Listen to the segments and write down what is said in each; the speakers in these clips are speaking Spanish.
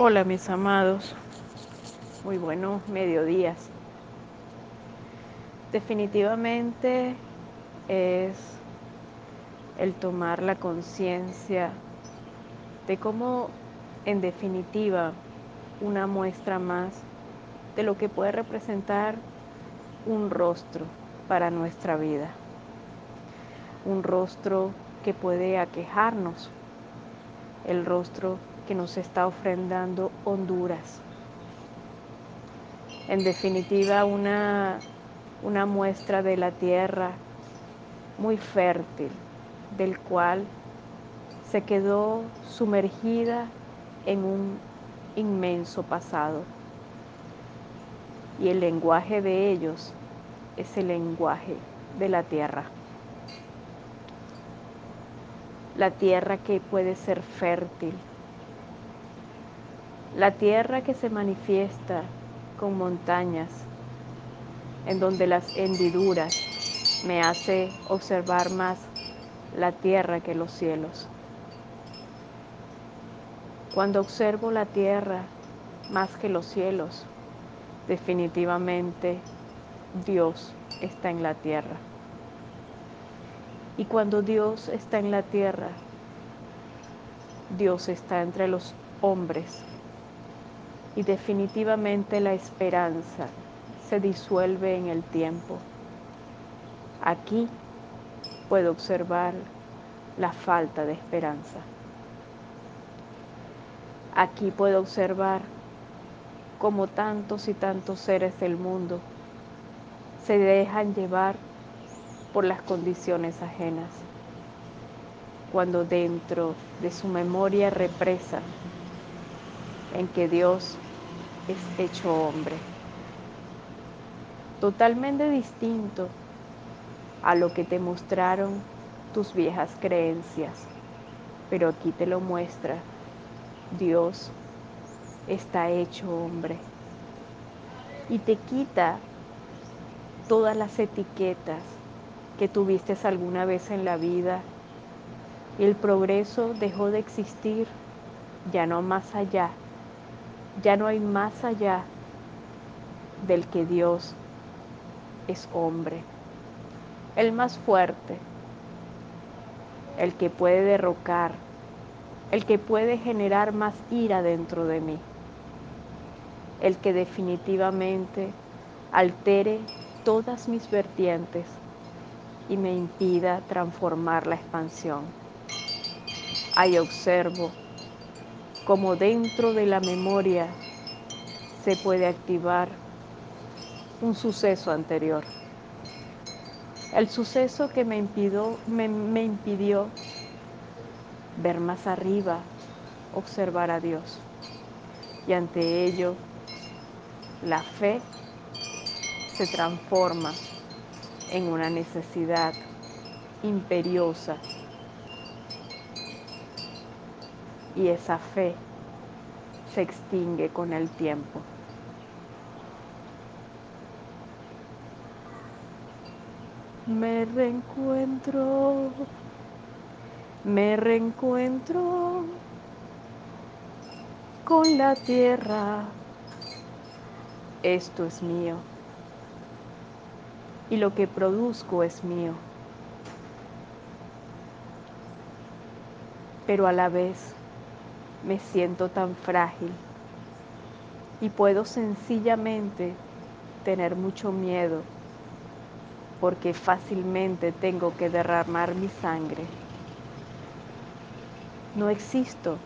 Hola mis amados, muy buenos mediodías. Definitivamente es el tomar la conciencia de cómo en definitiva una muestra más de lo que puede representar un rostro para nuestra vida. Un rostro que puede aquejarnos, el rostro que nos está ofrendando Honduras. En definitiva, una, una muestra de la tierra muy fértil, del cual se quedó sumergida en un inmenso pasado. Y el lenguaje de ellos es el lenguaje de la tierra. La tierra que puede ser fértil, la tierra que se manifiesta con montañas, en donde las hendiduras me hace observar más la tierra que los cielos. Cuando observo la tierra más que los cielos, definitivamente Dios está en la tierra. Y cuando Dios está en la tierra, Dios está entre los hombres y definitivamente la esperanza se disuelve en el tiempo. Aquí puedo observar la falta de esperanza. Aquí puedo observar cómo tantos y tantos seres del mundo se dejan llevar por las condiciones ajenas, cuando dentro de su memoria represa en que Dios es hecho hombre. Totalmente distinto a lo que te mostraron tus viejas creencias, pero aquí te lo muestra. Dios está hecho hombre y te quita todas las etiquetas que tuviste alguna vez en la vida. El progreso dejó de existir, ya no más allá ya no hay más allá del que Dios es hombre, el más fuerte, el que puede derrocar, el que puede generar más ira dentro de mí, el que definitivamente altere todas mis vertientes y me impida transformar la expansión. Ahí observo como dentro de la memoria se puede activar un suceso anterior. El suceso que me impidió, ver más arriba, observar a Dios. Y ante ello, la fe se transforma en una necesidad imperiosa y esa fe se extingue con el tiempo. Me reencuentro, me reencuentro con la tierra. Esto es mío y lo que produzco es mío. Pero a la vez me siento tan frágil y puedo sencillamente tener mucho miedo porque fácilmente tengo que derramar mi sangre. No existo.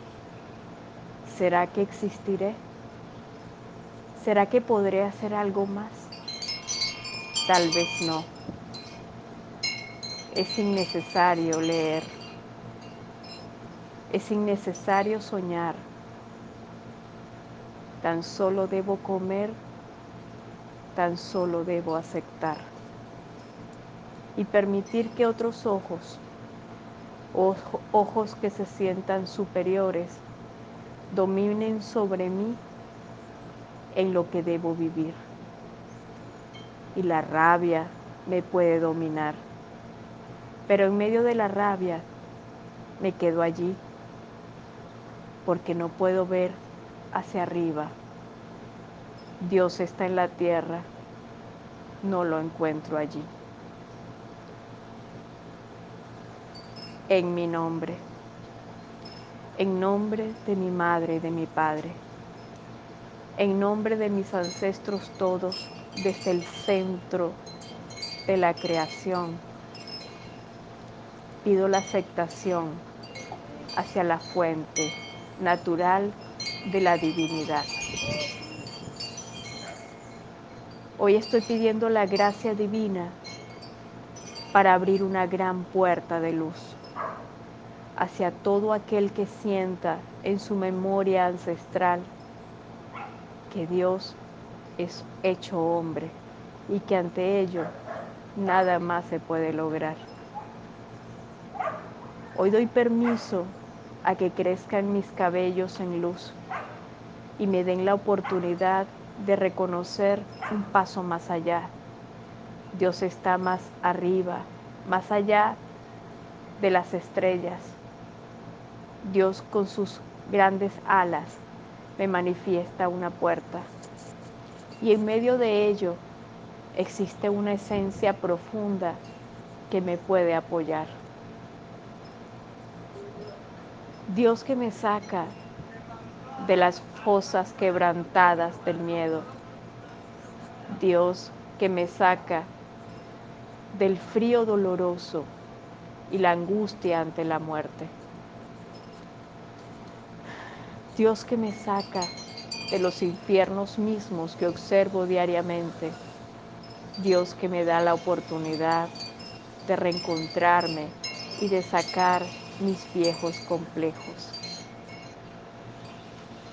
¿Será que existiré? ¿Será que podré hacer algo más? Tal vez no. Es innecesario leer es innecesario soñar. Tan solo debo comer, tan solo debo aceptar. Y permitir que otros ojos, ojos que se sientan superiores, dominen sobre mí en lo que debo vivir. Y la rabia me puede dominar. Pero en medio de la rabia me quedo allí porque no puedo ver hacia arriba. Dios está en la tierra, no lo encuentro allí. En mi nombre, en nombre de mi madre y de mi padre, en nombre de mis ancestros todos, desde el centro de la creación, pido la aceptación hacia la fuente natural de la divinidad. Hoy estoy pidiendo la gracia divina para abrir una gran puerta de luz hacia todo aquel que sienta en su memoria ancestral que Dios es hecho hombre y que ante ello nada más se puede lograr. Hoy doy permiso a que crezcan mis cabellos en luz y me den la oportunidad de reconocer un paso más allá. Dios está más arriba, más allá de las estrellas. Dios con sus grandes alas me manifiesta una puerta. Y en medio de ello existe una esencia profunda que me puede apoyar. Dios que me saca de las fosas quebrantadas del miedo. Dios que me saca del frío doloroso y la angustia ante la muerte. Dios que me saca de los infiernos mismos que observo diariamente. Dios que me da la oportunidad de reencontrarme y de sacar mis viejos complejos.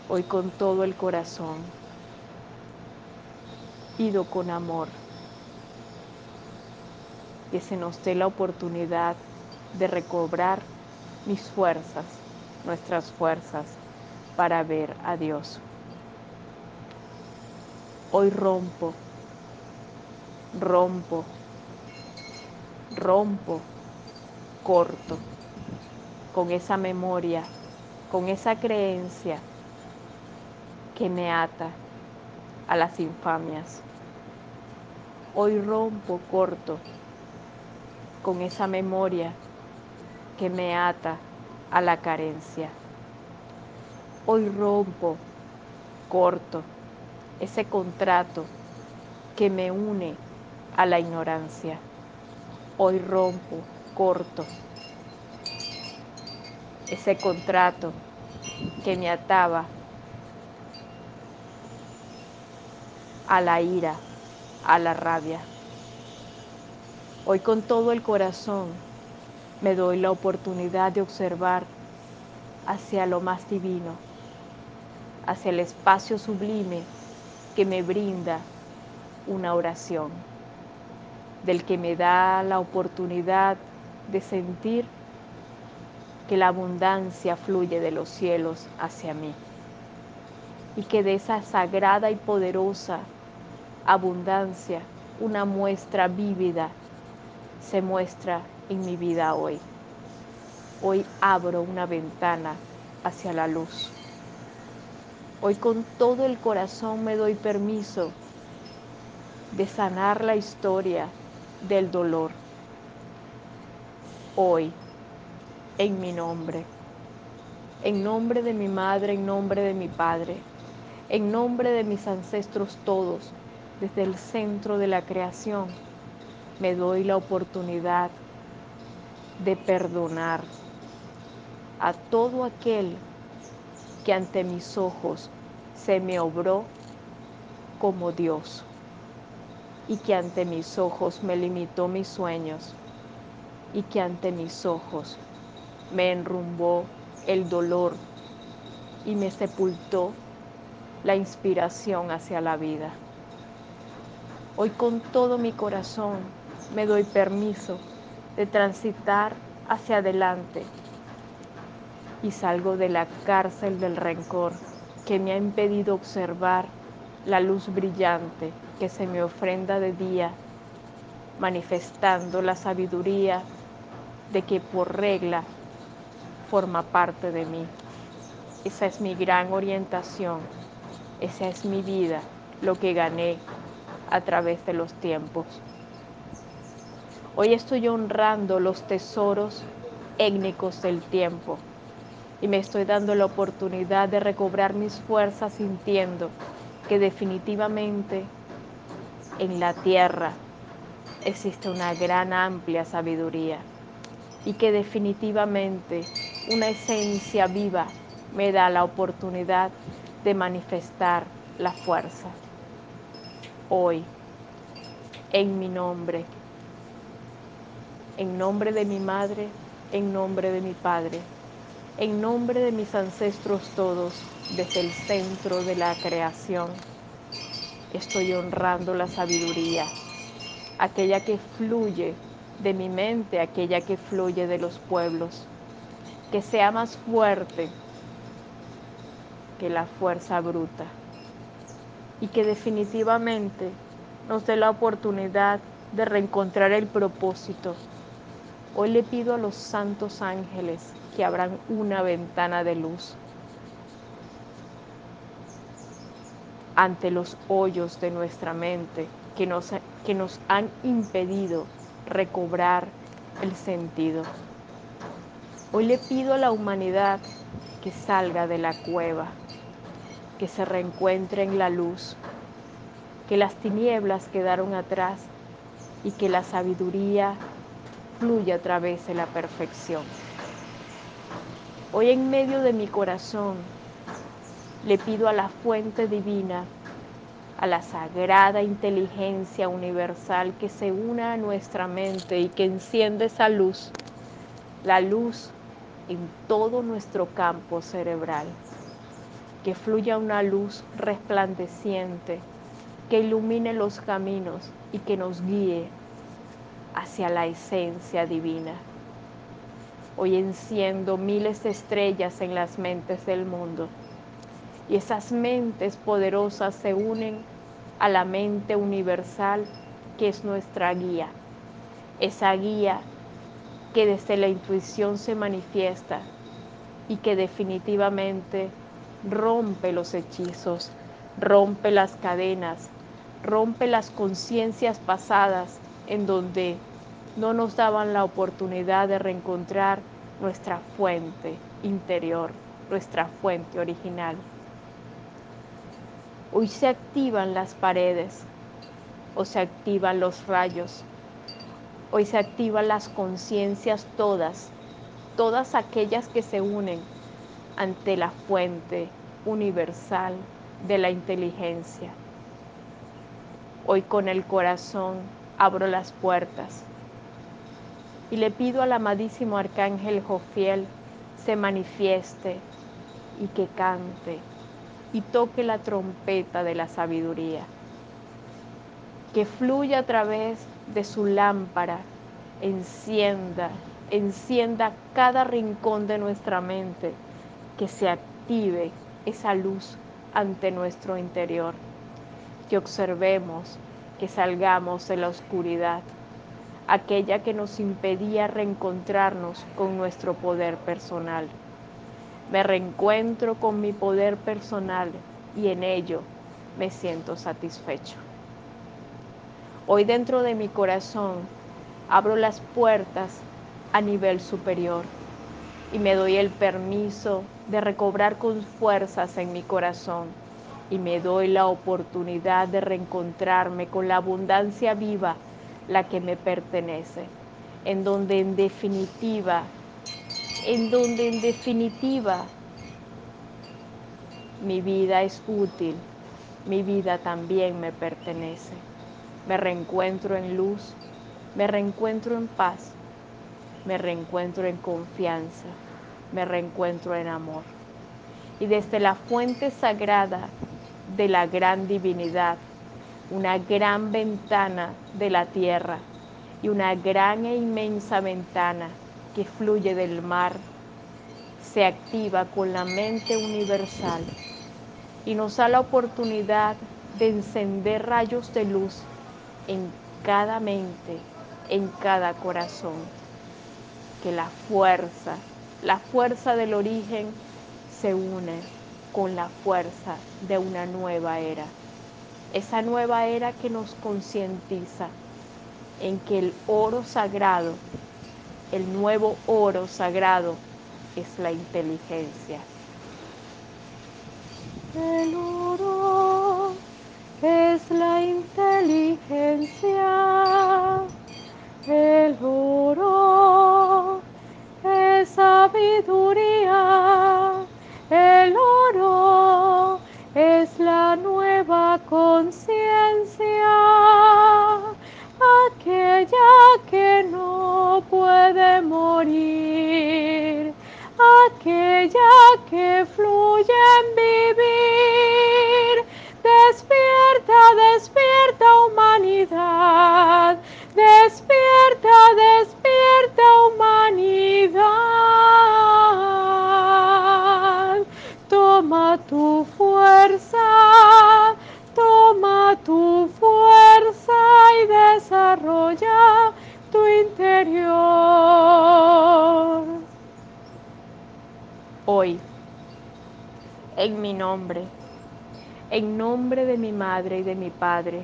Hoy con todo el corazón pido con amor que se nos dé la oportunidad de recobrar mis fuerzas, nuestras fuerzas, para ver a Dios. Hoy rompo, rompo, rompo, corto con esa memoria, con esa creencia que me ata a las infamias. Hoy rompo corto con esa memoria que me ata a la carencia. Hoy rompo corto ese contrato que me une a la ignorancia. Hoy rompo corto ese contrato que me ataba a la ira, a la rabia. Hoy con todo el corazón me doy la oportunidad de observar hacia lo más divino, hacia el espacio sublime que me brinda una oración, del que me da la oportunidad de sentir que la abundancia fluye de los cielos hacia mí y que de esa sagrada y poderosa abundancia, una muestra vívida, se muestra en mi vida hoy. Hoy abro una ventana hacia la luz. Hoy con todo el corazón me doy permiso de sanar la historia del dolor. Hoy, en mi nombre, en nombre de mi madre, en nombre de mi padre, en nombre de mis ancestros todos, desde el centro de la creación, me doy la oportunidad de perdonar a todo aquel que ante mis ojos se me obró como Dios y que ante mis ojos me limitó mis sueños y que ante mis ojos me enrumbó el dolor y me sepultó la inspiración hacia la vida. Hoy con todo mi corazón me doy permiso de transitar hacia adelante y salgo de la cárcel del rencor que me ha impedido observar la luz brillante que se me ofrenda de día, manifestando la sabiduría de que por regla forma parte de mí. Esa es mi gran orientación. Esa es mi vida, lo que gané a través de los tiempos. Hoy estoy honrando los tesoros étnicos del tiempo y me estoy dando la oportunidad de recobrar mis fuerzas sintiendo que definitivamente en la tierra existe una gran amplia sabiduría y que definitivamente una esencia viva me da la oportunidad de manifestar la fuerza. Hoy, en mi nombre, en nombre de mi madre, en nombre de mi padre, en nombre de mis ancestros todos, desde el centro de la creación, estoy honrando la sabiduría, aquella que fluye de mi mente, aquella que fluye de los pueblos, que sea más fuerte que la fuerza bruta y que definitivamente nos dé la oportunidad de reencontrar el propósito. Hoy le pido a los santos ángeles que abran una ventana de luz ante los hoyos de nuestra mente que nos, que nos han impedido recobrar el sentido. Hoy le pido a la humanidad que salga de la cueva, que se reencuentre en la luz, que las tinieblas quedaron atrás y que la sabiduría fluya a través de la perfección. Hoy en medio de mi corazón le pido a la fuente divina, a la sagrada inteligencia universal que se una a nuestra mente y que enciende esa luz, la luz en todo nuestro campo cerebral que fluya una luz resplandeciente, que ilumine los caminos y que nos guíe hacia la esencia divina. Hoy enciendo miles de estrellas en las mentes del mundo y esas mentes poderosas se unen a la mente universal que es nuestra guía. Esa guía que desde la intuición se manifiesta y que definitivamente rompe los hechizos, rompe las cadenas, rompe las conciencias pasadas en donde no nos daban la oportunidad de reencontrar nuestra fuente interior, nuestra fuente original. Hoy se activan las paredes o se activan los rayos. Hoy se activan las conciencias todas, todas aquellas que se unen ante la fuente universal de la inteligencia. Hoy con el corazón abro las puertas y le pido al amadísimo arcángel Jofiel se manifieste y que cante y toque la trompeta de la sabiduría, que fluya a través de su lámpara, encienda, encienda cada rincón de nuestra mente que se active esa luz ante nuestro interior, que observemos, que salgamos de la oscuridad, aquella que nos impedía reencontrarnos con nuestro poder personal. Me reencuentro con mi poder personal y en ello me siento satisfecho. Hoy dentro de mi corazón abro las puertas a nivel superior y me doy el permiso de recobrar con fuerzas en mi corazón y me doy la oportunidad de reencontrarme con la abundancia viva, la que me pertenece, en donde en definitiva, en donde en definitiva mi vida es útil, mi vida también me pertenece. Me reencuentro en luz, me reencuentro en paz me reencuentro en confianza, me reencuentro en amor. Y desde la fuente sagrada de la gran divinidad, una gran ventana de la tierra y una gran e inmensa ventana que fluye del mar, se activa con la mente universal y nos da la oportunidad de encender rayos de luz en cada mente, en cada corazón que la fuerza, la fuerza del origen se une con la fuerza de una nueva era. Esa nueva era que nos concientiza en que el oro sagrado, el nuevo oro sagrado, es la inteligencia. El oro es la inteligencia. Tu fuerza, toma tu fuerza y desarrolla tu interior. Hoy, en mi nombre, en nombre de mi madre y de mi padre,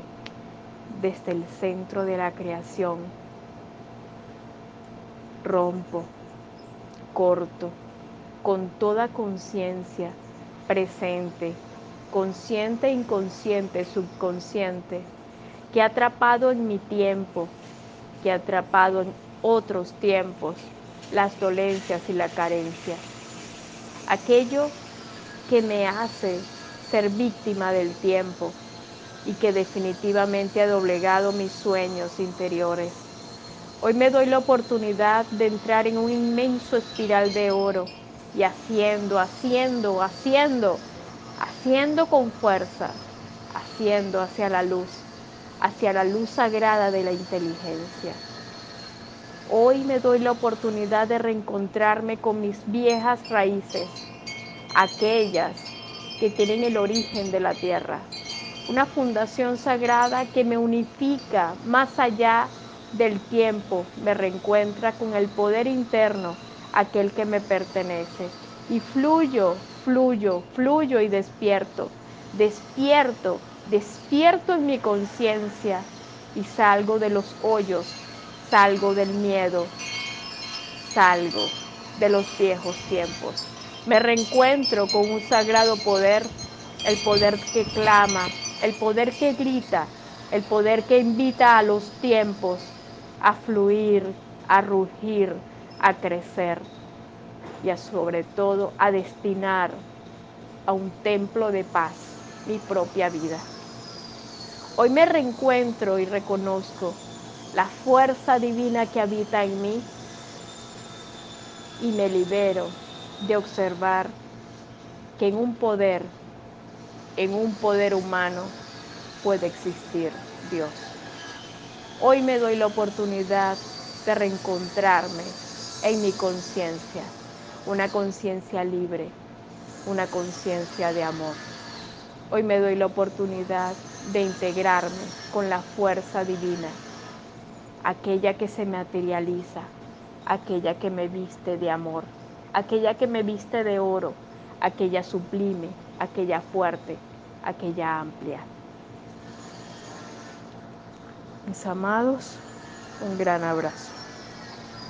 desde el centro de la creación, rompo, corto, con toda conciencia presente, consciente, inconsciente, subconsciente, que ha atrapado en mi tiempo, que ha atrapado en otros tiempos las dolencias y la carencia. Aquello que me hace ser víctima del tiempo y que definitivamente ha doblegado mis sueños interiores. Hoy me doy la oportunidad de entrar en un inmenso espiral de oro y haciendo, haciendo, haciendo, haciendo con fuerza, haciendo hacia la luz, hacia la luz sagrada de la inteligencia. Hoy me doy la oportunidad de reencontrarme con mis viejas raíces, aquellas que tienen el origen de la tierra, una fundación sagrada que me unifica más allá del tiempo, me reencuentra con el poder interno, aquel que me pertenece. Y fluyo, fluyo, fluyo y despierto, despierto, despierto en mi conciencia y salgo de los hoyos, salgo del miedo, salgo de los viejos tiempos. Me reencuentro con un sagrado poder, el poder que clama, el poder que grita, el poder que invita a los tiempos a fluir, a rugir, a crecer y a sobre todo a destinar a un templo de paz mi propia vida. Hoy me reencuentro y reconozco la fuerza divina que habita en mí y me libero de observar que en un poder, en un poder humano puede existir Dios. Hoy me doy la oportunidad de reencontrarme en mi conciencia, una conciencia libre, una conciencia de amor. Hoy me doy la oportunidad de integrarme con la fuerza divina, aquella que se materializa, aquella que me viste de amor, aquella que me viste de oro, aquella sublime, aquella fuerte, aquella amplia. Mis amados, un gran abrazo.